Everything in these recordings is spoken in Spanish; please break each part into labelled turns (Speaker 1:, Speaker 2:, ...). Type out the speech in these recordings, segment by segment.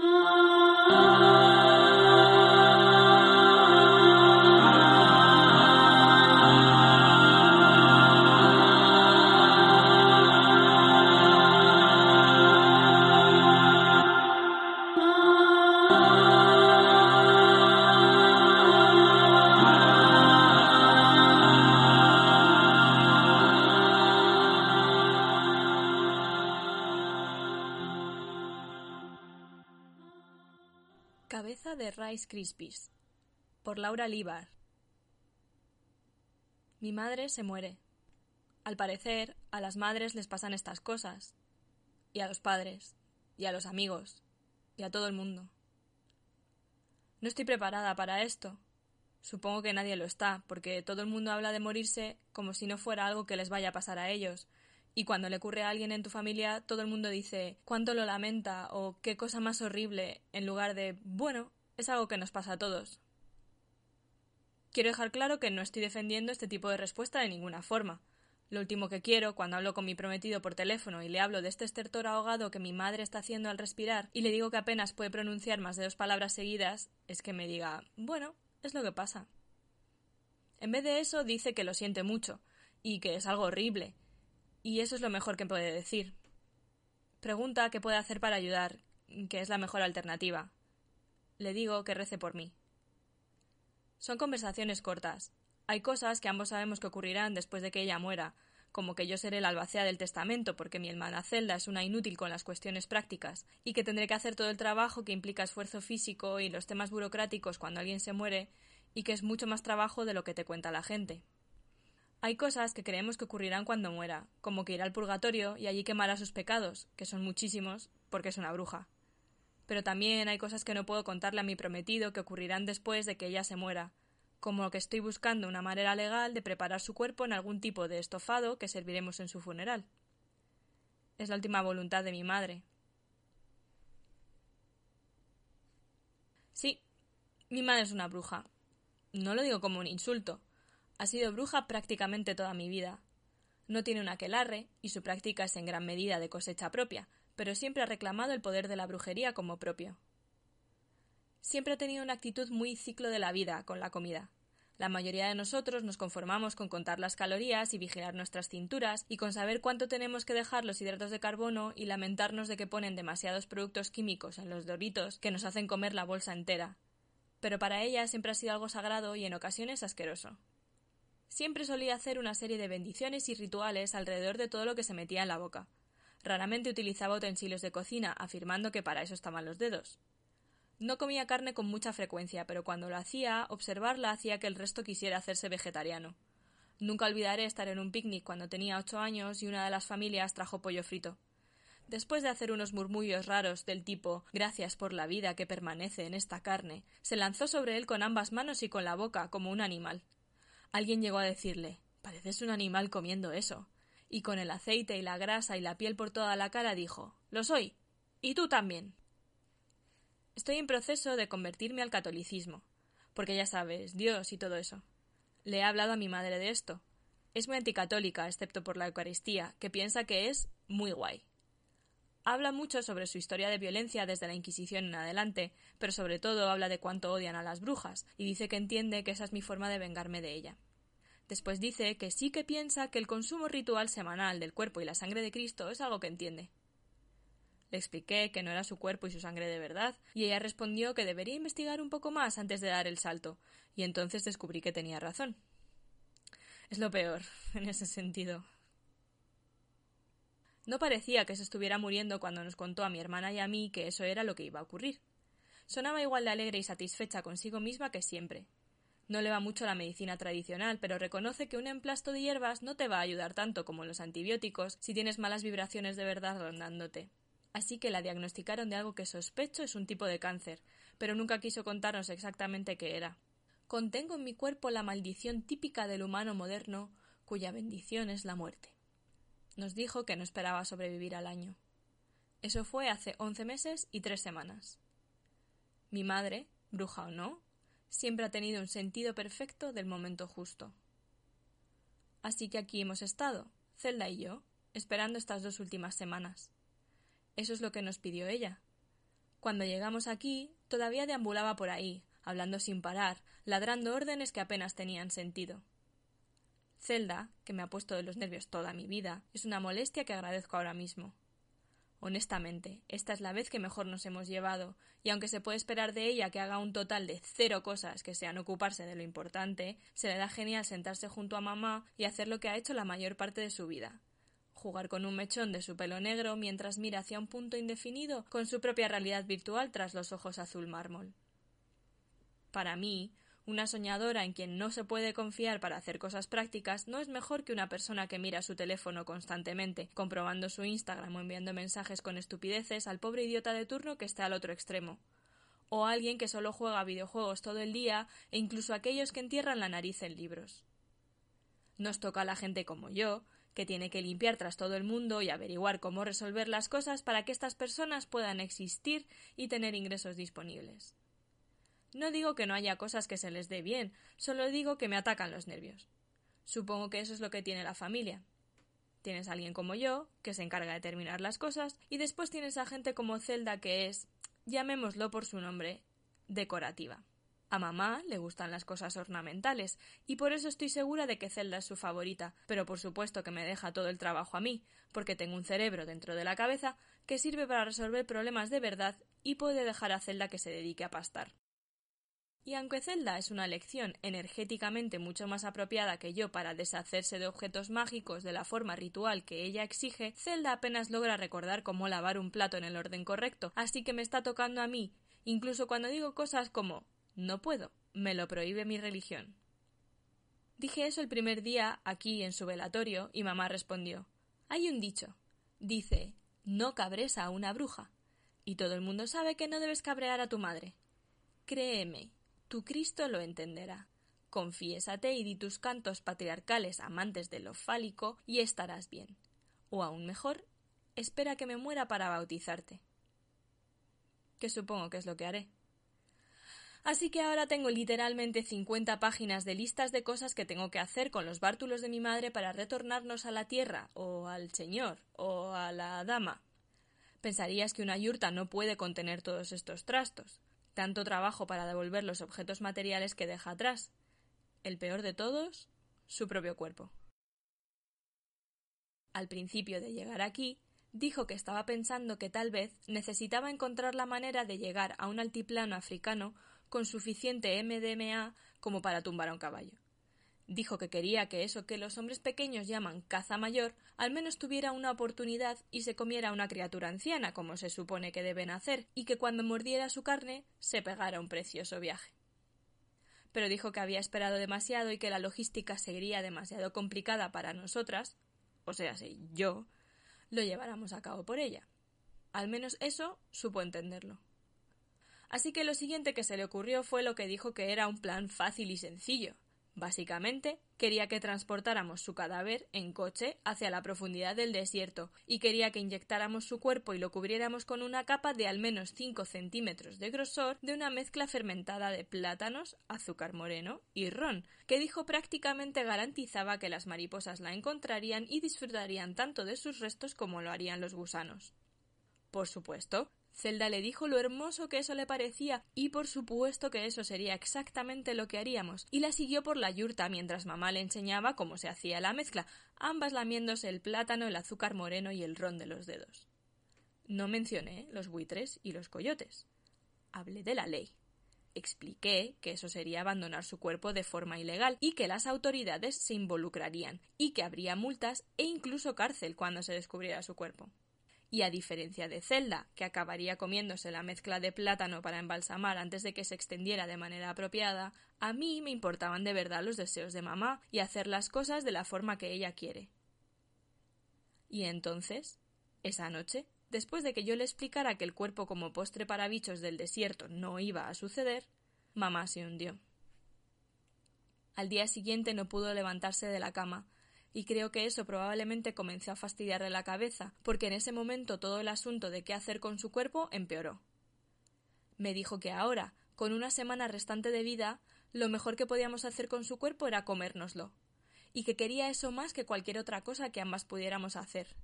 Speaker 1: Cabeza de Rice Krispies por Laura Líbar Mi madre se muere. Al parecer, a las madres les pasan estas cosas. Y a los padres, y a los amigos, y a todo el mundo. No estoy preparada para esto. Supongo que nadie lo está, porque todo el mundo habla de morirse como si no fuera algo que les vaya a pasar a ellos, y cuando le ocurre a alguien en tu familia, todo el mundo dice cuánto lo lamenta o qué cosa más horrible, en lugar de bueno, es algo que nos pasa a todos. Quiero dejar claro que no estoy defendiendo este tipo de respuesta de ninguna forma. Lo último que quiero, cuando hablo con mi prometido por teléfono y le hablo de este estertor ahogado que mi madre está haciendo al respirar y le digo que apenas puede pronunciar más de dos palabras seguidas, es que me diga bueno, es lo que pasa. En vez de eso, dice que lo siente mucho y que es algo horrible y eso es lo mejor que puede decir. Pregunta qué puede hacer para ayudar, que es la mejor alternativa. Le digo que rece por mí. Son conversaciones cortas. Hay cosas que ambos sabemos que ocurrirán después de que ella muera, como que yo seré la albacea del testamento porque mi hermana Zelda es una inútil con las cuestiones prácticas, y que tendré que hacer todo el trabajo que implica esfuerzo físico y los temas burocráticos cuando alguien se muere, y que es mucho más trabajo de lo que te cuenta la gente. Hay cosas que creemos que ocurrirán cuando muera, como que irá al purgatorio y allí quemará sus pecados, que son muchísimos, porque es una bruja. Pero también hay cosas que no puedo contarle a mi prometido que ocurrirán después de que ella se muera, como que estoy buscando una manera legal de preparar su cuerpo en algún tipo de estofado que serviremos en su funeral. Es la última voluntad de mi madre. Sí, mi madre es una bruja. No lo digo como un insulto. Ha sido bruja prácticamente toda mi vida. No tiene un aquelarre, y su práctica es en gran medida de cosecha propia, pero siempre ha reclamado el poder de la brujería como propio. Siempre ha tenido una actitud muy ciclo de la vida con la comida. La mayoría de nosotros nos conformamos con contar las calorías y vigilar nuestras cinturas y con saber cuánto tenemos que dejar los hidratos de carbono y lamentarnos de que ponen demasiados productos químicos en los doritos que nos hacen comer la bolsa entera. Pero para ella siempre ha sido algo sagrado y en ocasiones asqueroso siempre solía hacer una serie de bendiciones y rituales alrededor de todo lo que se metía en la boca. Raramente utilizaba utensilios de cocina, afirmando que para eso estaban los dedos. No comía carne con mucha frecuencia, pero cuando lo hacía, observarla hacía que el resto quisiera hacerse vegetariano. Nunca olvidaré estar en un picnic cuando tenía ocho años y una de las familias trajo pollo frito. Después de hacer unos murmullos raros del tipo Gracias por la vida que permanece en esta carne, se lanzó sobre él con ambas manos y con la boca, como un animal. Alguien llegó a decirle Pareces un animal comiendo eso. Y con el aceite y la grasa y la piel por toda la cara dijo Lo soy. Y tú también. Estoy en proceso de convertirme al catolicismo, porque ya sabes, Dios y todo eso. Le he hablado a mi madre de esto. Es muy anticatólica, excepto por la Eucaristía, que piensa que es muy guay. Habla mucho sobre su historia de violencia desde la Inquisición en adelante, pero sobre todo habla de cuánto odian a las brujas, y dice que entiende que esa es mi forma de vengarme de ella. Después dice que sí que piensa que el consumo ritual semanal del cuerpo y la sangre de Cristo es algo que entiende. Le expliqué que no era su cuerpo y su sangre de verdad, y ella respondió que debería investigar un poco más antes de dar el salto, y entonces descubrí que tenía razón. Es lo peor, en ese sentido. No parecía que se estuviera muriendo cuando nos contó a mi hermana y a mí que eso era lo que iba a ocurrir. Sonaba igual de alegre y satisfecha consigo misma que siempre. No le va mucho la medicina tradicional, pero reconoce que un emplasto de hierbas no te va a ayudar tanto como los antibióticos si tienes malas vibraciones de verdad rondándote. así que la diagnosticaron de algo que sospecho es un tipo de cáncer, pero nunca quiso contarnos exactamente qué era. Contengo en mi cuerpo la maldición típica del humano moderno, cuya bendición es la muerte. Nos dijo que no esperaba sobrevivir al año. Eso fue hace once meses y tres semanas. Mi madre, bruja o no, siempre ha tenido un sentido perfecto del momento justo. Así que aquí hemos estado, Zelda y yo, esperando estas dos últimas semanas. Eso es lo que nos pidió ella. Cuando llegamos aquí, todavía deambulaba por ahí, hablando sin parar, ladrando órdenes que apenas tenían sentido. Zelda, que me ha puesto de los nervios toda mi vida, es una molestia que agradezco ahora mismo. Honestamente, esta es la vez que mejor nos hemos llevado, y aunque se puede esperar de ella que haga un total de cero cosas que sean ocuparse de lo importante, se le da genial sentarse junto a mamá y hacer lo que ha hecho la mayor parte de su vida. Jugar con un mechón de su pelo negro mientras mira hacia un punto indefinido con su propia realidad virtual tras los ojos azul mármol. Para mí, una soñadora en quien no se puede confiar para hacer cosas prácticas no es mejor que una persona que mira su teléfono constantemente, comprobando su Instagram o enviando mensajes con estupideces al pobre idiota de turno que está al otro extremo. O alguien que solo juega videojuegos todo el día e incluso aquellos que entierran la nariz en libros. Nos toca a la gente como yo, que tiene que limpiar tras todo el mundo y averiguar cómo resolver las cosas para que estas personas puedan existir y tener ingresos disponibles. No digo que no haya cosas que se les dé bien, solo digo que me atacan los nervios. Supongo que eso es lo que tiene la familia. Tienes a alguien como yo, que se encarga de terminar las cosas, y después tienes a gente como Zelda que es, llamémoslo por su nombre, decorativa. A mamá le gustan las cosas ornamentales, y por eso estoy segura de que Zelda es su favorita, pero por supuesto que me deja todo el trabajo a mí, porque tengo un cerebro dentro de la cabeza que sirve para resolver problemas de verdad y puede dejar a Zelda que se dedique a pastar. Y aunque Zelda es una lección energéticamente mucho más apropiada que yo para deshacerse de objetos mágicos de la forma ritual que ella exige, Zelda apenas logra recordar cómo lavar un plato en el orden correcto, así que me está tocando a mí, incluso cuando digo cosas como no puedo, me lo prohíbe mi religión. Dije eso el primer día aquí en su velatorio y mamá respondió Hay un dicho. Dice no cabres a una bruja. Y todo el mundo sabe que no debes cabrear a tu madre. Créeme, tu Cristo lo entenderá. Confiésate y di tus cantos patriarcales amantes de lo fálico y estarás bien. O aún mejor, espera que me muera para bautizarte. Que supongo que es lo que haré. Así que ahora tengo literalmente cincuenta páginas de listas de cosas que tengo que hacer con los bártulos de mi madre para retornarnos a la tierra, o al señor, o a la dama. Pensarías que una yurta no puede contener todos estos trastos tanto trabajo para devolver los objetos materiales que deja atrás. El peor de todos, su propio cuerpo. Al principio de llegar aquí, dijo que estaba pensando que tal vez necesitaba encontrar la manera de llegar a un altiplano africano con suficiente MDMA como para tumbar a un caballo. Dijo que quería que eso que los hombres pequeños llaman caza mayor al menos tuviera una oportunidad y se comiera una criatura anciana, como se supone que deben hacer, y que cuando mordiera su carne se pegara un precioso viaje. Pero dijo que había esperado demasiado y que la logística sería demasiado complicada para nosotras, o sea, si yo, lo lleváramos a cabo por ella. Al menos eso supo entenderlo. Así que lo siguiente que se le ocurrió fue lo que dijo que era un plan fácil y sencillo, Básicamente, quería que transportáramos su cadáver en coche hacia la profundidad del desierto y quería que inyectáramos su cuerpo y lo cubriéramos con una capa de al menos 5 centímetros de grosor de una mezcla fermentada de plátanos, azúcar moreno y ron, que dijo prácticamente garantizaba que las mariposas la encontrarían y disfrutarían tanto de sus restos como lo harían los gusanos. Por supuesto, Zelda le dijo lo hermoso que eso le parecía y por supuesto que eso sería exactamente lo que haríamos, y la siguió por la yurta mientras mamá le enseñaba cómo se hacía la mezcla, ambas lamiéndose el plátano, el azúcar moreno y el ron de los dedos. No mencioné los buitres y los coyotes. Hablé de la ley. Expliqué que eso sería abandonar su cuerpo de forma ilegal y que las autoridades se involucrarían y que habría multas e incluso cárcel cuando se descubriera su cuerpo y a diferencia de Zelda, que acabaría comiéndose la mezcla de plátano para embalsamar antes de que se extendiera de manera apropiada, a mí me importaban de verdad los deseos de mamá y hacer las cosas de la forma que ella quiere. Y entonces, esa noche, después de que yo le explicara que el cuerpo como postre para bichos del desierto no iba a suceder, mamá se hundió. Al día siguiente no pudo levantarse de la cama, y creo que eso probablemente comenzó a fastidiarle la cabeza, porque en ese momento todo el asunto de qué hacer con su cuerpo empeoró. Me dijo que ahora, con una semana restante de vida, lo mejor que podíamos hacer con su cuerpo era comérnoslo, y que quería eso más que cualquier otra cosa que ambas pudiéramos hacer.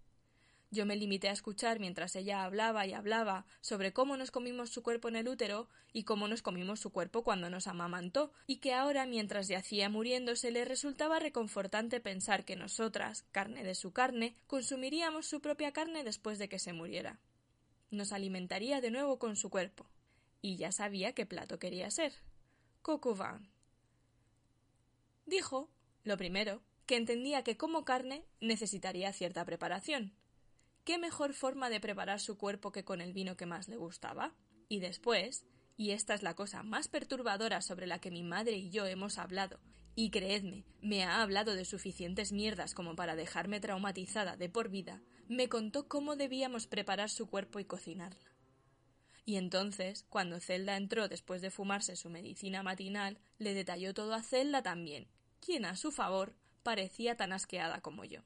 Speaker 1: Yo me limité a escuchar mientras ella hablaba y hablaba sobre cómo nos comimos su cuerpo en el útero y cómo nos comimos su cuerpo cuando nos amamantó, y que ahora, mientras yacía muriéndose, le resultaba reconfortante pensar que nosotras, carne de su carne, consumiríamos su propia carne después de que se muriera. Nos alimentaría de nuevo con su cuerpo. Y ya sabía qué plato quería ser. Cocuvan. Dijo, lo primero, que entendía que como carne necesitaría cierta preparación, ¿qué mejor forma de preparar su cuerpo que con el vino que más le gustaba? Y después, y esta es la cosa más perturbadora sobre la que mi madre y yo hemos hablado, y creedme, me ha hablado de suficientes mierdas como para dejarme traumatizada de por vida, me contó cómo debíamos preparar su cuerpo y cocinarla. Y entonces, cuando Zelda entró después de fumarse su medicina matinal, le detalló todo a Zelda también, quien a su favor parecía tan asqueada como yo.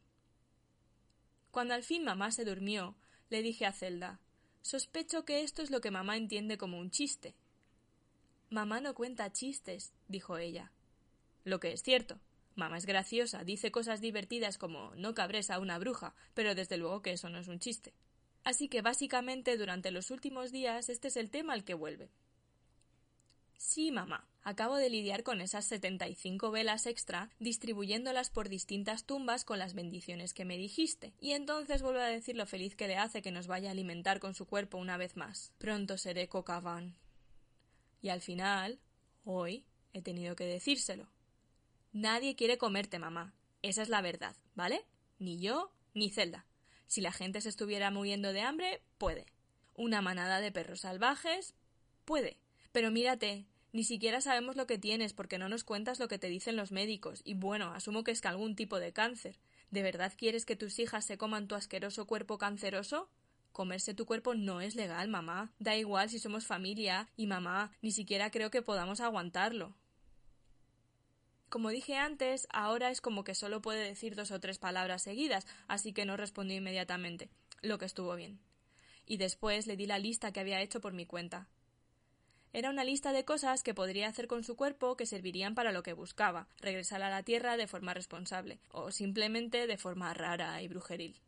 Speaker 1: Cuando al fin mamá se durmió, le dije a Zelda Sospecho que esto es lo que mamá entiende como un chiste. Mamá no cuenta chistes, dijo ella. Lo que es cierto. Mamá es graciosa, dice cosas divertidas como no cabres a una bruja, pero desde luego que eso no es un chiste. Así que básicamente durante los últimos días este es el tema al que vuelve. Sí, mamá. Acabo de lidiar con esas setenta y cinco velas extra, distribuyéndolas por distintas tumbas con las bendiciones que me dijiste. Y entonces vuelvo a decir lo feliz que le hace que nos vaya a alimentar con su cuerpo una vez más. Pronto seré Cocavan. Y al final, hoy, he tenido que decírselo. Nadie quiere comerte, mamá. Esa es la verdad, ¿vale? Ni yo, ni Zelda. Si la gente se estuviera muriendo de hambre, puede. Una manada de perros salvajes, puede. Pero mírate, ni siquiera sabemos lo que tienes porque no nos cuentas lo que te dicen los médicos, y bueno, asumo que es que algún tipo de cáncer. ¿De verdad quieres que tus hijas se coman tu asqueroso cuerpo canceroso? Comerse tu cuerpo no es legal, mamá. Da igual si somos familia y mamá, ni siquiera creo que podamos aguantarlo. Como dije antes, ahora es como que solo puede decir dos o tres palabras seguidas, así que no respondió inmediatamente, lo que estuvo bien. Y después le di la lista que había hecho por mi cuenta. Era una lista de cosas que podría hacer con su cuerpo que servirían para lo que buscaba, regresar a la Tierra de forma responsable, o simplemente de forma rara y brujeril.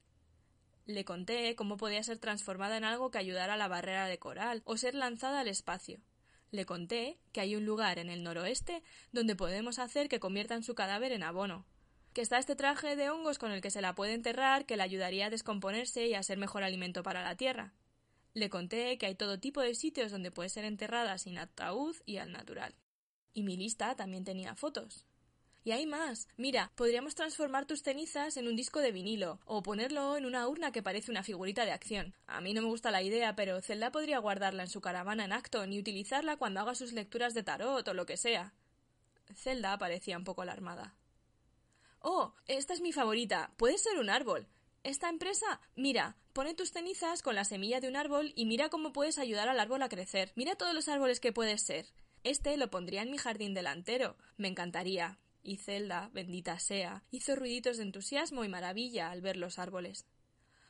Speaker 1: Le conté cómo podía ser transformada en algo que ayudara a la barrera de coral, o ser lanzada al espacio. Le conté que hay un lugar en el noroeste donde podemos hacer que conviertan su cadáver en abono, que está este traje de hongos con el que se la puede enterrar que le ayudaría a descomponerse y a ser mejor alimento para la tierra. Le conté que hay todo tipo de sitios donde puede ser enterrada sin ataúd y al natural. Y mi lista también tenía fotos. Y hay más. Mira, podríamos transformar tus cenizas en un disco de vinilo, o ponerlo en una urna que parece una figurita de acción. A mí no me gusta la idea, pero Zelda podría guardarla en su caravana en Acton y utilizarla cuando haga sus lecturas de tarot o lo que sea. Zelda parecía un poco alarmada. Oh, esta es mi favorita. Puede ser un árbol. Esta empresa, mira, pone tus cenizas con la semilla de un árbol y mira cómo puedes ayudar al árbol a crecer. Mira todos los árboles que puedes ser. Este lo pondría en mi jardín delantero. Me encantaría. Y Zelda, bendita sea, hizo ruiditos de entusiasmo y maravilla al ver los árboles.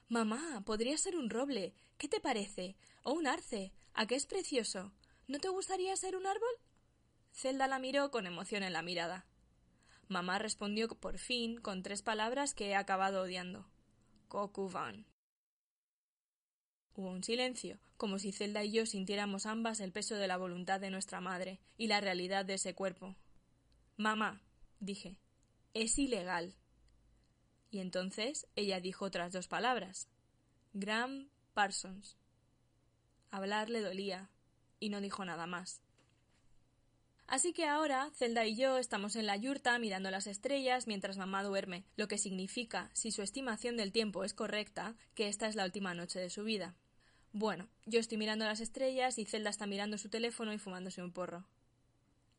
Speaker 1: Mamá, podría ser un roble. ¿Qué te parece? O un arce. ¿A qué es precioso? ¿No te gustaría ser un árbol? Zelda la miró con emoción en la mirada. Mamá respondió por fin con tres palabras que he acabado odiando. Kokuvan. Hubo un silencio, como si Zelda y yo sintiéramos ambas el peso de la voluntad de nuestra madre y la realidad de ese cuerpo. Mamá, dije, es ilegal. Y entonces ella dijo otras dos palabras. Graham Parsons. Hablar le dolía, y no dijo nada más. Así que ahora Zelda y yo estamos en la yurta mirando las estrellas mientras mamá duerme, lo que significa, si su estimación del tiempo es correcta, que esta es la última noche de su vida. Bueno, yo estoy mirando las estrellas y Zelda está mirando su teléfono y fumándose un porro.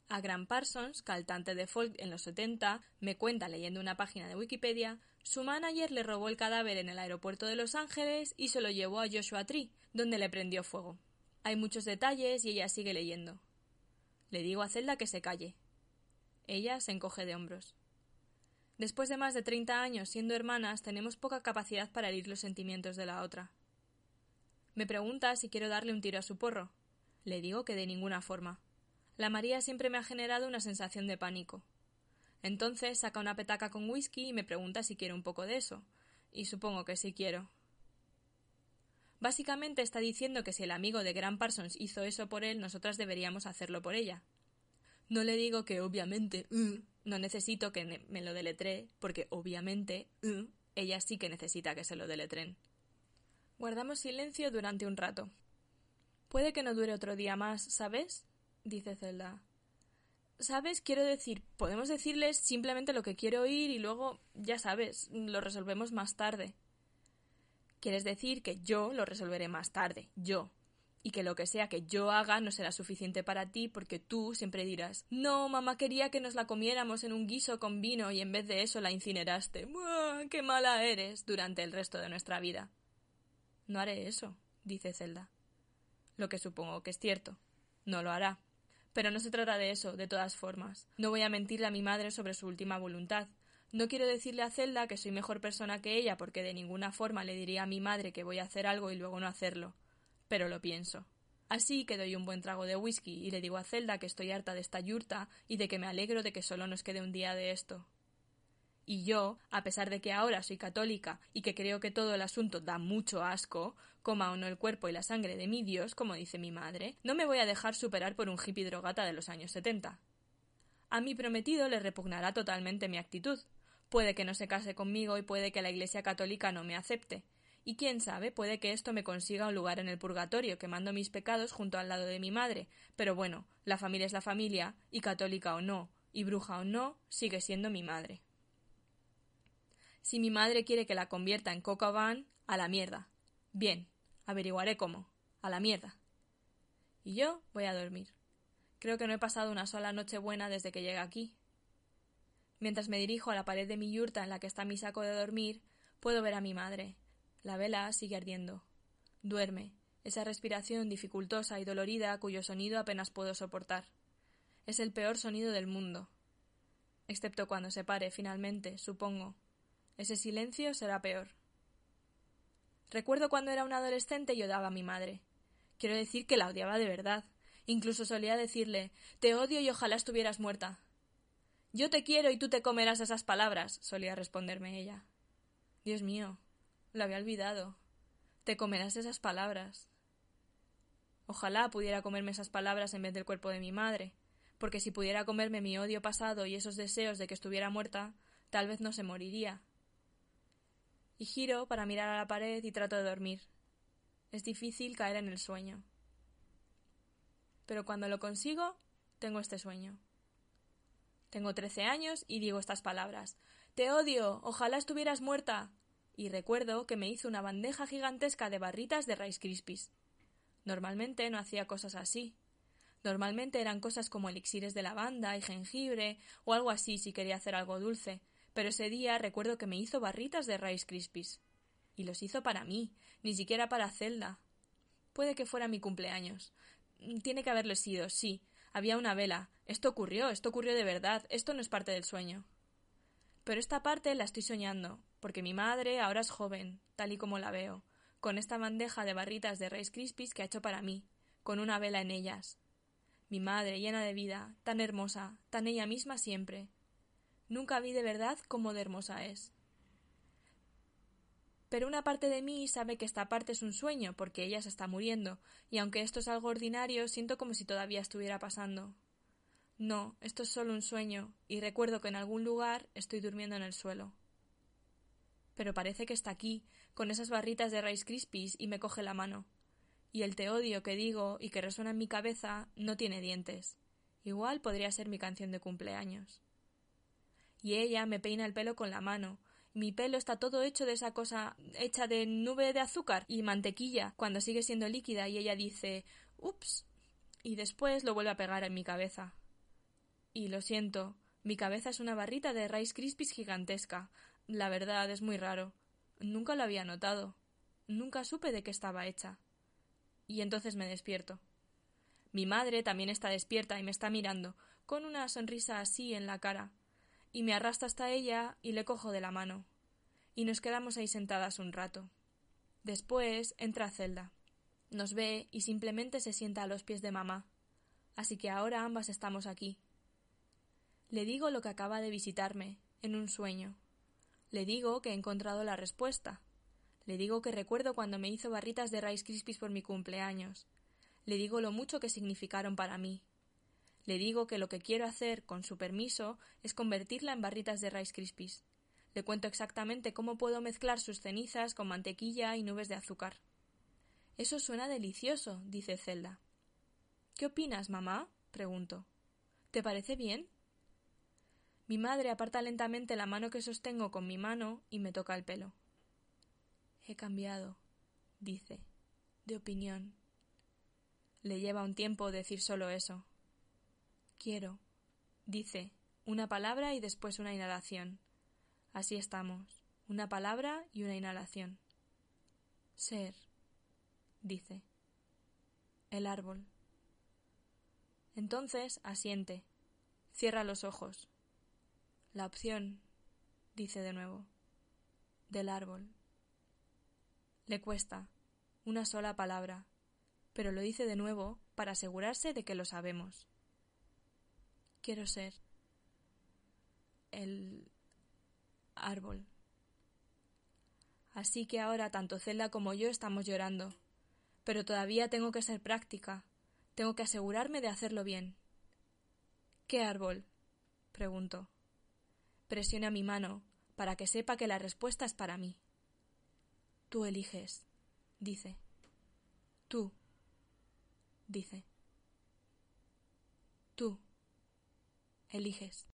Speaker 1: A Grant Parsons, cantante de folk en los 70, me cuenta leyendo una página de Wikipedia, su manager le robó el cadáver en el aeropuerto de Los Ángeles y se lo llevó a Joshua Tree, donde le prendió fuego. Hay muchos detalles y ella sigue leyendo. Le digo a Zelda que se calle. Ella se encoge de hombros. Después de más de treinta años siendo hermanas, tenemos poca capacidad para herir los sentimientos de la otra. Me pregunta si quiero darle un tiro a su porro. Le digo que de ninguna forma. La María siempre me ha generado una sensación de pánico. Entonces saca una petaca con whisky y me pregunta si quiero un poco de eso. Y supongo que sí quiero. Básicamente está diciendo que si el amigo de Grant Parsons hizo eso por él, nosotras deberíamos hacerlo por ella. No le digo que obviamente uh, no necesito que me lo deletree, porque obviamente uh, ella sí que necesita que se lo deletren. Guardamos silencio durante un rato. Puede que no dure otro día más, ¿sabes? dice Zelda. ¿Sabes? Quiero decir, podemos decirles simplemente lo que quiero oír y luego, ya sabes, lo resolvemos más tarde. Quieres decir que yo lo resolveré más tarde, yo, y que lo que sea que yo haga no será suficiente para ti porque tú siempre dirás No, mamá quería que nos la comiéramos en un guiso con vino y en vez de eso la incineraste. ¡Buah, ¡Qué mala eres! durante el resto de nuestra vida. No haré eso, dice Zelda. Lo que supongo que es cierto. No lo hará. Pero no se trata de eso, de todas formas. No voy a mentirle a mi madre sobre su última voluntad. No quiero decirle a Zelda que soy mejor persona que ella porque de ninguna forma le diría a mi madre que voy a hacer algo y luego no hacerlo pero lo pienso. Así que doy un buen trago de whisky y le digo a Zelda que estoy harta de esta yurta y de que me alegro de que solo nos quede un día de esto. Y yo, a pesar de que ahora soy católica y que creo que todo el asunto da mucho asco, coma o no el cuerpo y la sangre de mi Dios, como dice mi madre, no me voy a dejar superar por un hippie drogata de los años setenta. A mi prometido le repugnará totalmente mi actitud. Puede que no se case conmigo y puede que la Iglesia católica no me acepte, y quién sabe, puede que esto me consiga un lugar en el purgatorio, quemando mis pecados junto al lado de mi madre. Pero bueno, la familia es la familia, y católica o no, y bruja o no, sigue siendo mi madre. Si mi madre quiere que la convierta en Coca Van, a la mierda. Bien, averiguaré cómo. A la mierda. Y yo voy a dormir. Creo que no he pasado una sola noche buena desde que llegué aquí. Mientras me dirijo a la pared de mi yurta en la que está mi saco de dormir, puedo ver a mi madre, la vela sigue ardiendo. Duerme, esa respiración dificultosa y dolorida cuyo sonido apenas puedo soportar. Es el peor sonido del mundo. Excepto cuando se pare finalmente, supongo. Ese silencio será peor. Recuerdo cuando era un adolescente y odiaba a mi madre. Quiero decir que la odiaba de verdad. Incluso solía decirle Te odio y ojalá estuvieras muerta. Yo te quiero y tú te comerás esas palabras, solía responderme ella. Dios mío, lo había olvidado. Te comerás esas palabras. Ojalá pudiera comerme esas palabras en vez del cuerpo de mi madre, porque si pudiera comerme mi odio pasado y esos deseos de que estuviera muerta, tal vez no se moriría. Y giro para mirar a la pared y trato de dormir. Es difícil caer en el sueño. Pero cuando lo consigo, tengo este sueño. Tengo trece años y digo estas palabras. Te odio. Ojalá estuvieras muerta y recuerdo que me hizo una bandeja gigantesca de barritas de Rice Krispies. Normalmente no hacía cosas así. Normalmente eran cosas como elixires de lavanda y jengibre o algo así si quería hacer algo dulce, pero ese día recuerdo que me hizo barritas de Rice Krispies. Y los hizo para mí, ni siquiera para Zelda. Puede que fuera mi cumpleaños. Tiene que haberlo sido, sí. Había una vela. Esto ocurrió, esto ocurrió de verdad. Esto no es parte del sueño. Pero esta parte la estoy soñando, porque mi madre ahora es joven, tal y como la veo, con esta bandeja de barritas de Rice Krispies que ha hecho para mí, con una vela en ellas. Mi madre llena de vida, tan hermosa, tan ella misma siempre. Nunca vi de verdad cómo de hermosa es. Pero una parte de mí sabe que esta parte es un sueño, porque ella se está muriendo, y aunque esto es algo ordinario, siento como si todavía estuviera pasando. No, esto es solo un sueño, y recuerdo que en algún lugar estoy durmiendo en el suelo pero parece que está aquí, con esas barritas de Rice Krispies, y me coge la mano. Y el te odio que digo y que resuena en mi cabeza no tiene dientes. Igual podría ser mi canción de cumpleaños. Y ella me peina el pelo con la mano. Mi pelo está todo hecho de esa cosa hecha de nube de azúcar y mantequilla cuando sigue siendo líquida y ella dice ups y después lo vuelve a pegar en mi cabeza. Y lo siento, mi cabeza es una barrita de Rice Krispies gigantesca. La verdad es muy raro. Nunca lo había notado. Nunca supe de qué estaba hecha. Y entonces me despierto. Mi madre también está despierta y me está mirando, con una sonrisa así en la cara, y me arrastra hasta ella y le cojo de la mano. Y nos quedamos ahí sentadas un rato. Después entra Zelda. Nos ve y simplemente se sienta a los pies de mamá. Así que ahora ambas estamos aquí. Le digo lo que acaba de visitarme, en un sueño. Le digo que he encontrado la respuesta. Le digo que recuerdo cuando me hizo barritas de Rice Krispies por mi cumpleaños. Le digo lo mucho que significaron para mí. Le digo que lo que quiero hacer, con su permiso, es convertirla en barritas de Rice Krispies. Le cuento exactamente cómo puedo mezclar sus cenizas con mantequilla y nubes de azúcar. Eso suena delicioso, dice Zelda. ¿Qué opinas, mamá? pregunto. ¿Te parece bien? Mi madre aparta lentamente la mano que sostengo con mi mano y me toca el pelo. He cambiado, dice, de opinión. Le lleva un tiempo decir solo eso. Quiero, dice, una palabra y después una inhalación. Así estamos, una palabra y una inhalación. Ser, dice. El árbol. Entonces asiente, cierra los ojos. La opción, dice de nuevo, del árbol. Le cuesta una sola palabra, pero lo dice de nuevo para asegurarse de que lo sabemos. Quiero ser el árbol. Así que ahora tanto Zelda como yo estamos llorando. Pero todavía tengo que ser práctica. Tengo que asegurarme de hacerlo bien. ¿Qué árbol? pregunto. Presiona mi mano para que sepa que la respuesta es para mí. Tú eliges, dice. Tú, dice. Tú eliges.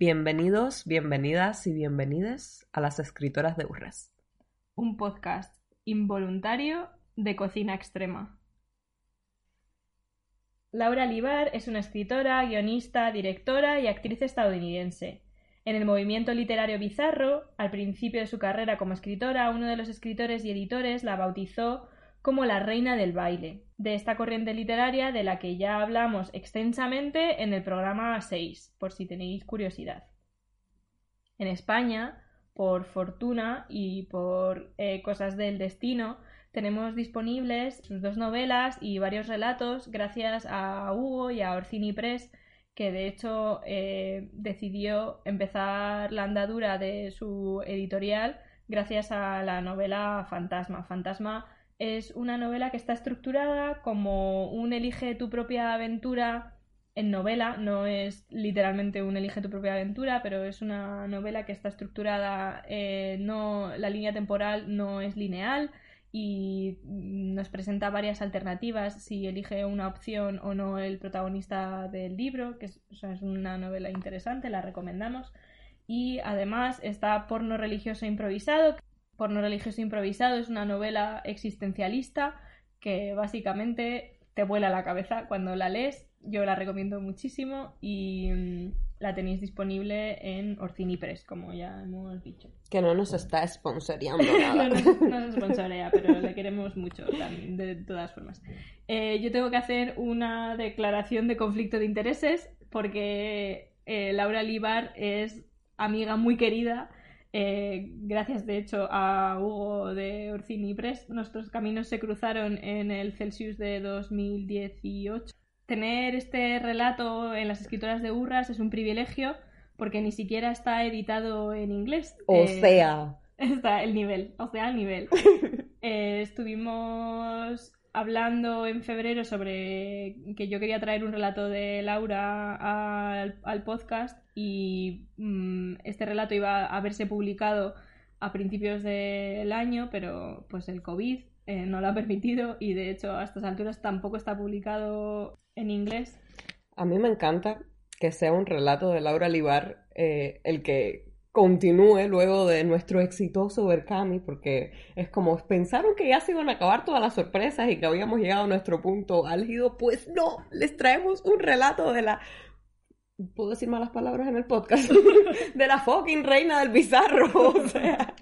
Speaker 2: Bienvenidos, bienvenidas y bienvenides a las escritoras de Urres.
Speaker 3: Un podcast involuntario de cocina extrema. Laura Libar es una escritora, guionista, directora y actriz estadounidense. En el movimiento literario bizarro, al principio de su carrera como escritora, uno de los escritores y editores la bautizó como la reina del baile, de esta corriente literaria de la que ya hablamos extensamente en el programa 6, por si tenéis curiosidad. En España, por fortuna y por eh, cosas del destino, tenemos disponibles sus dos novelas y varios relatos gracias a Hugo y a Orcini Press, que de hecho eh, decidió empezar la andadura de su editorial gracias a la novela Fantasma. Fantasma es una novela que está estructurada como un elige tu propia aventura en novela, no es literalmente un elige tu propia aventura, pero es una novela que está estructurada, eh, no, la línea temporal no es lineal y nos presenta varias alternativas si elige una opción o no el protagonista del libro, que es, es una novela interesante, la recomendamos. Y además está porno religioso improvisado, Porno religioso improvisado es una novela existencialista que básicamente te vuela la cabeza cuando la lees. Yo la recomiendo muchísimo y mm, la tenéis disponible en Orcini Press, como ya hemos dicho.
Speaker 2: Que no nos está sponsoreando
Speaker 3: nada. no, nos, sponsorea, pero le queremos mucho también, de todas formas. Eh, yo tengo que hacer una declaración de conflicto de intereses porque eh, Laura Libar es amiga muy querida Eh, gracias, de hecho, a Hugo de Orsini Press, nuestros caminos se cruzaron en el Celsius de 2018. Tener este relato en las escritoras de Urras es un privilegio porque ni siquiera está editado en inglés.
Speaker 2: O
Speaker 3: Eh,
Speaker 2: sea,
Speaker 3: Está el nivel, o sea, el nivel. Eh, estuvimos hablando en febrero sobre que yo quería traer un relato de Laura al, podcast y mm, este relato iba a verse publicado a principios del año, pero pues el COVID eh, no lo ha permitido y de hecho a estas alturas tampoco está publicado en inglés.
Speaker 2: a mí me encanta que sea un relato de Laura Libar eh, el que continúe luego de nuestro exitoso Berkami, porque es como pensaron que ya se iban a acabar todas las sorpresas y que habíamos llegado a nuestro punto álgido, pues no, les traemos un relato de la ¿Puedo decir malas palabras en el podcast? de la fucking reina del bizarro. O sea,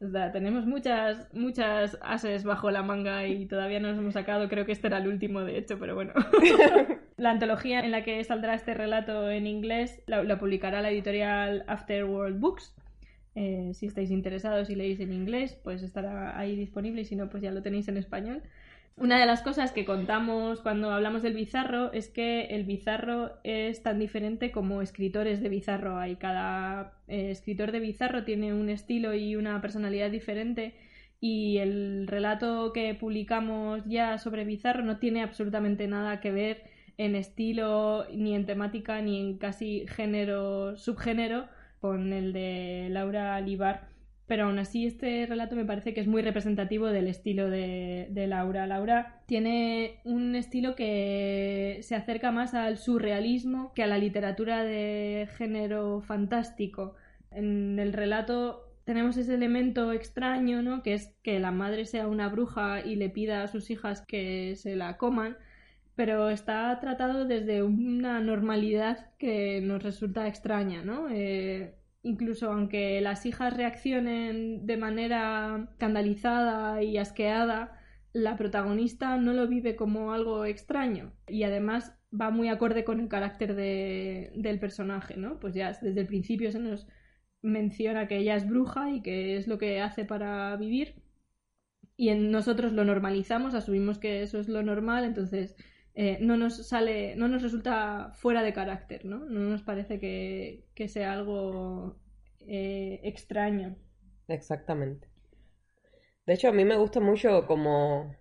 Speaker 3: O sea, tenemos muchas, muchas ases bajo la manga y todavía no nos hemos sacado. Creo que este era el último, de hecho, pero bueno. la antología en la que saldrá este relato en inglés la, la publicará la editorial Afterworld Books. Eh, si estáis interesados y leéis en inglés, pues estará ahí disponible y si no, pues ya lo tenéis en español. Una de las cosas que contamos cuando hablamos del bizarro es que el bizarro es tan diferente como escritores de bizarro hay. Cada eh, escritor de bizarro tiene un estilo y una personalidad diferente y el relato que publicamos ya sobre bizarro no tiene absolutamente nada que ver en estilo, ni en temática, ni en casi género, subgénero con el de Laura Libar. Pero aún así este relato me parece que es muy representativo del estilo de, de, Laura. Laura tiene un estilo que se acerca más al surrealismo que a la literatura de género fantástico. En el relato tenemos ese elemento extraño, ¿no? Que es que la madre sea una bruja y le pida a sus hijas que se la coman, pero está tratado desde una normalidad que nos resulta extraña, ¿no? Eh, incluso aunque las hijas reaccionen de manera escandalizada y asqueada, la protagonista no lo vive como algo extraño y además va muy acorde con el carácter de, del personaje, ¿no? Pues ya desde el principio se nos menciona que ella es bruja y que es lo que hace para vivir y nosotros lo normalizamos, asumimos que eso es lo normal, entonces eh, no nos sale, no nos resulta fuera de carácter, ¿no? No nos parece que, que sea algo eh, extraño.
Speaker 2: Exactamente. De hecho, a mí me gusta mucho como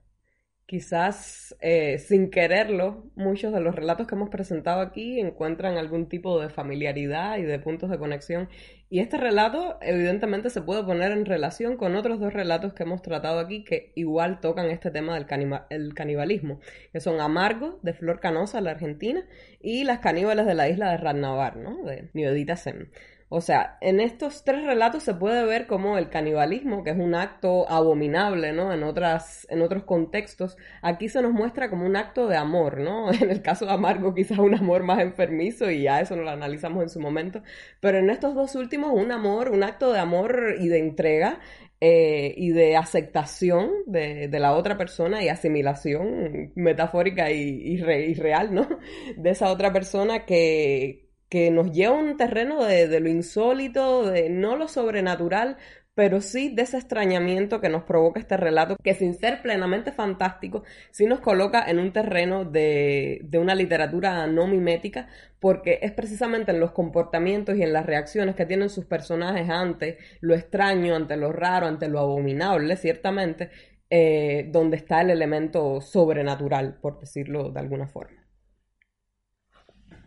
Speaker 2: quizás eh, sin quererlo, muchos de los relatos que hemos presentado aquí encuentran algún tipo de familiaridad y de puntos de conexión. Y este relato evidentemente se puede poner en relación con otros dos relatos que hemos tratado aquí que igual tocan este tema del canibalismo, que son Amargo, de Flor Canosa, la argentina, y Las caníbales de la isla de Radnavar, ¿no? de Nivedita Sen. O sea, en estos tres relatos se puede ver como el canibalismo, que es un acto abominable, ¿no? En otras, en otros contextos, aquí se nos muestra como un acto de amor, ¿no? En el caso de Amargo, quizás un amor más enfermizo, y ya eso no lo analizamos en su momento. Pero en estos dos últimos, un amor, un acto de amor y de entrega, eh, y de aceptación de, la otra persona y asimilación metafórica y, y real, ¿no? De esa otra persona que que nos lleva a un terreno de, lo insólito, de no lo sobrenatural, pero sí de ese extrañamiento que nos provoca este relato, que sin ser plenamente fantástico, sí nos coloca en un terreno de, de una literatura no mimética, porque es precisamente en los comportamientos y en las reacciones que tienen sus personajes ante lo extraño, ante lo raro, ante lo abominable, ciertamente, eh, donde está el elemento sobrenatural, por decirlo de alguna forma.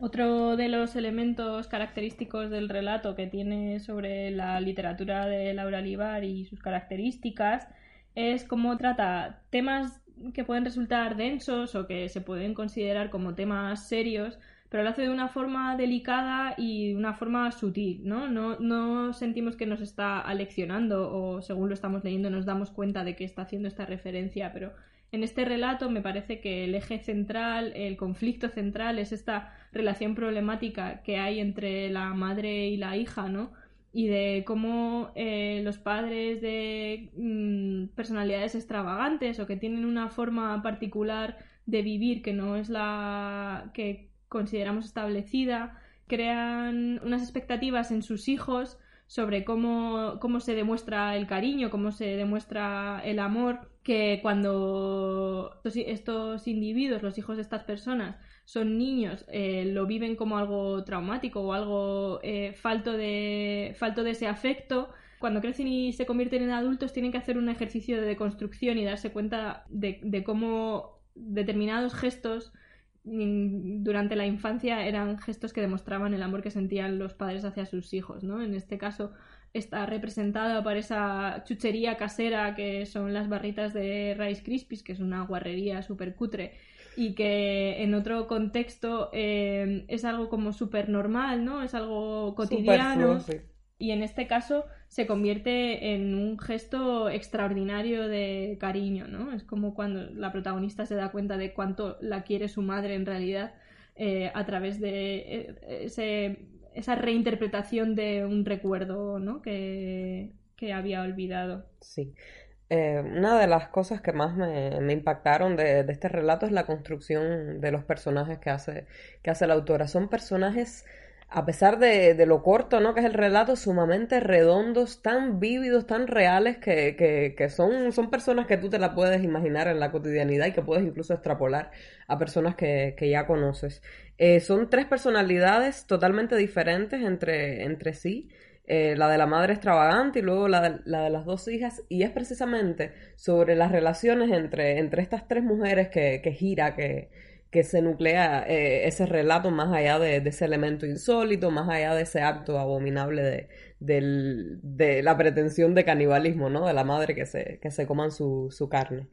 Speaker 3: Otro de los elementos característicos del relato que tiene sobre la literatura de Laura Libar y sus características es cómo trata temas que pueden resultar densos o que se pueden considerar como temas serios, pero lo hace de una forma delicada y de una forma sutil, ¿no? ¿no? No sentimos que nos está aleccionando o según lo estamos leyendo nos damos cuenta de que está haciendo esta referencia, pero en este relato me parece que el eje central, el conflicto central es esta relación problemática que hay entre la madre y la hija, ¿no? Y de cómo eh, los padres de mmm, personalidades extravagantes o que tienen una forma particular de vivir que no es la que consideramos establecida, crean unas expectativas en sus hijos sobre cómo, cómo se demuestra el cariño, cómo se demuestra el amor, que cuando estos individuos, los hijos de estas personas, son niños, eh, lo viven como algo traumático o algo eh, falto, de, falto de ese afecto, cuando crecen y se convierten en adultos tienen que hacer un ejercicio de deconstrucción y darse cuenta de, cómo determinados gestos mm, durante la infancia eran gestos que demostraban el amor que sentían los padres hacia sus hijos, ¿no? En este caso está representada por esa chuchería casera que son las barritas de Rice Krispies, que es una guarrería súper cutre y que en otro contexto eh, es algo como súper normal, ¿no? Es algo cotidiano. Y en este caso se convierte en un gesto extraordinario de cariño, ¿no? Es como cuando la protagonista se da cuenta de cuánto la quiere su madre en realidad eh, a través de eh, esa reinterpretación de un recuerdo, ¿no? Que, había olvidado.
Speaker 2: Sí. Eh, una de las cosas que más me, impactaron de, de, este relato es la construcción de los personajes que hace, que hace la autora. Son personajes a pesar de, de, lo corto, ¿no? Que es el relato, sumamente redondos, tan vívidos, tan reales, que, que, que, son, son personas que tú te la puedes imaginar en la cotidianidad y que puedes incluso extrapolar a personas que, que ya conoces. Eh, son tres personalidades totalmente diferentes entre, entre sí. Eh, la de la madre extravagante y luego la de, la de, las dos hijas, y es precisamente sobre las relaciones entre, entre estas tres mujeres que, que gira, que, que se nuclea eh, ese relato más allá de, ese elemento insólito, más allá de ese acto abominable de, la pretensión de canibalismo, ¿no? De la madre que se, que se coman su, su carne,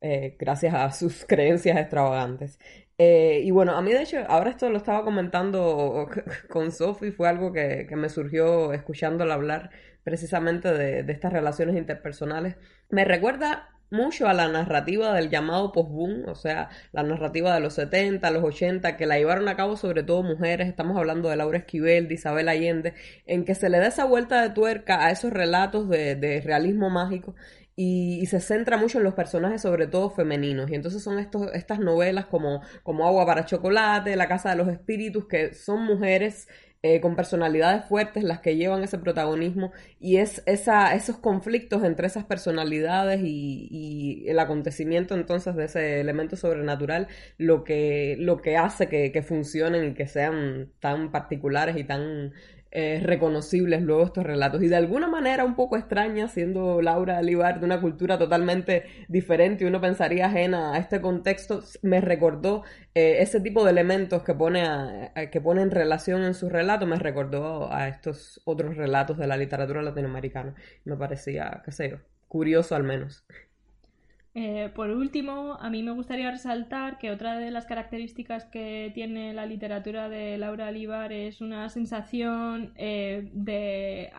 Speaker 2: eh, gracias a sus creencias extravagantes. Eh, y bueno, a mí de hecho, ahora esto lo estaba comentando con Sophie, fue algo que, que me surgió escuchándola hablar precisamente de estas relaciones interpersonales. Me recuerda mucho a la narrativa del llamado post-boom, o sea, la narrativa de los 70, los 80, que la llevaron a cabo sobre todo mujeres, estamos hablando de Laura Esquivel, de Isabel Allende, en que se le da esa vuelta de tuerca a esos relatos de, realismo mágico y, se centra mucho en los personajes, sobre todo femeninos. Y entonces son estos, estas novelas como, como Agua para Chocolate, La Casa de los Espíritus, que son mujeres eh, con personalidades fuertes las que llevan ese protagonismo y es esa, esos conflictos entre esas personalidades y, el acontecimiento entonces de ese elemento sobrenatural lo que, lo que hace que, que funcionen y que sean tan particulares y tan eh, reconocibles luego estos relatos. Y de alguna manera un poco extraña, siendo Laura Alibar de una cultura totalmente diferente, uno pensaría ajena a este contexto, me recordó eh, ese tipo de elementos que pone, que pone en relación en su relato, me recordó a estos otros relatos de la literatura latinoamericana. Me parecía, qué sé curioso al menos.
Speaker 3: Eh, por último, a mí me gustaría resaltar que otra de las características que tiene la literatura de Laura Alibar es una sensación eh, de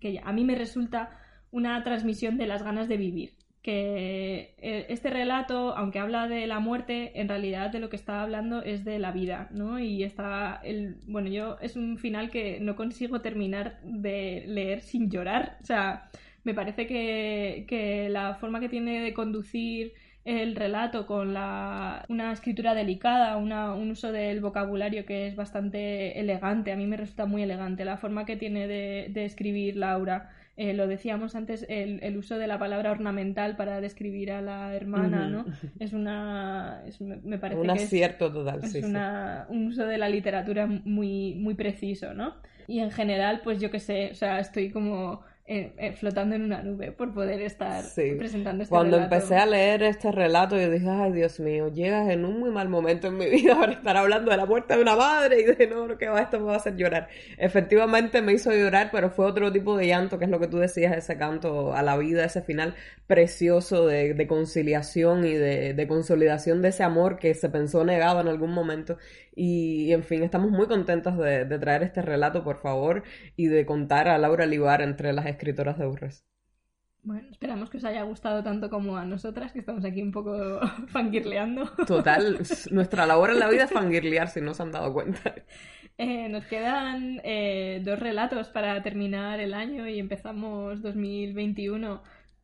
Speaker 3: que a mí me resulta una transmisión de las ganas de vivir. Que eh, este relato, aunque habla de la muerte, en realidad de lo que está hablando es de la vida, ¿no? Y está el, bueno, yo es un final que no consigo terminar de leer sin llorar, o sea, me parece que, la forma que tiene de conducir el relato con la, una escritura delicada, un uso del vocabulario que es bastante elegante, a mí me resulta muy elegante, la forma que tiene de, escribir Laura. Eh, lo decíamos antes, el, uso de la palabra ornamental para describir a la hermana, ¿no? Es una... me parece
Speaker 2: un acierto
Speaker 3: total,
Speaker 2: es
Speaker 3: un uso de la literatura muy, muy preciso, ¿no? Y en general, pues yo qué sé, o sea, estoy como eh, eh, flotando en una nube por poder estar presentando este
Speaker 2: Cuando empecé a leer este relato, yo dije, ay Dios mío, llegas en un muy mal momento en mi vida para estar hablando de la muerte de una madre y de no, lo que va, esto me va a hacer llorar. Efectivamente me hizo llorar, pero fue otro tipo de llanto, que es lo que tú decías, ese canto a la vida, ese final precioso de, conciliación y de, de consolidación de ese amor que se pensó negado en algún momento y, en fin, estamos muy contentos de, traer este relato, por favor, y de contar a Laura Libar entre las escritoras de Urres.
Speaker 3: Bueno, esperamos que os haya gustado tanto como a nosotras, que estamos aquí un poco fangirleando.
Speaker 2: Total, nuestra labor en la vida es fangirlear, si no se han dado cuenta.
Speaker 3: Eh, nos quedan eh, dos relatos para terminar el año y empezamos 2021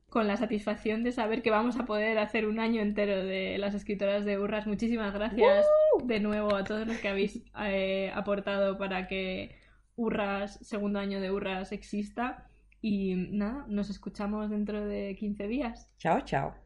Speaker 3: con la satisfacción de saber que vamos a poder hacer un año entero de las escritoras de Burras. Muchísimas gracias de nuevo a todos los que habéis eh, aportado para que Urras, segundo año de Urras exista. Y nada, nos escuchamos dentro de 15 días.
Speaker 2: Chao, chao.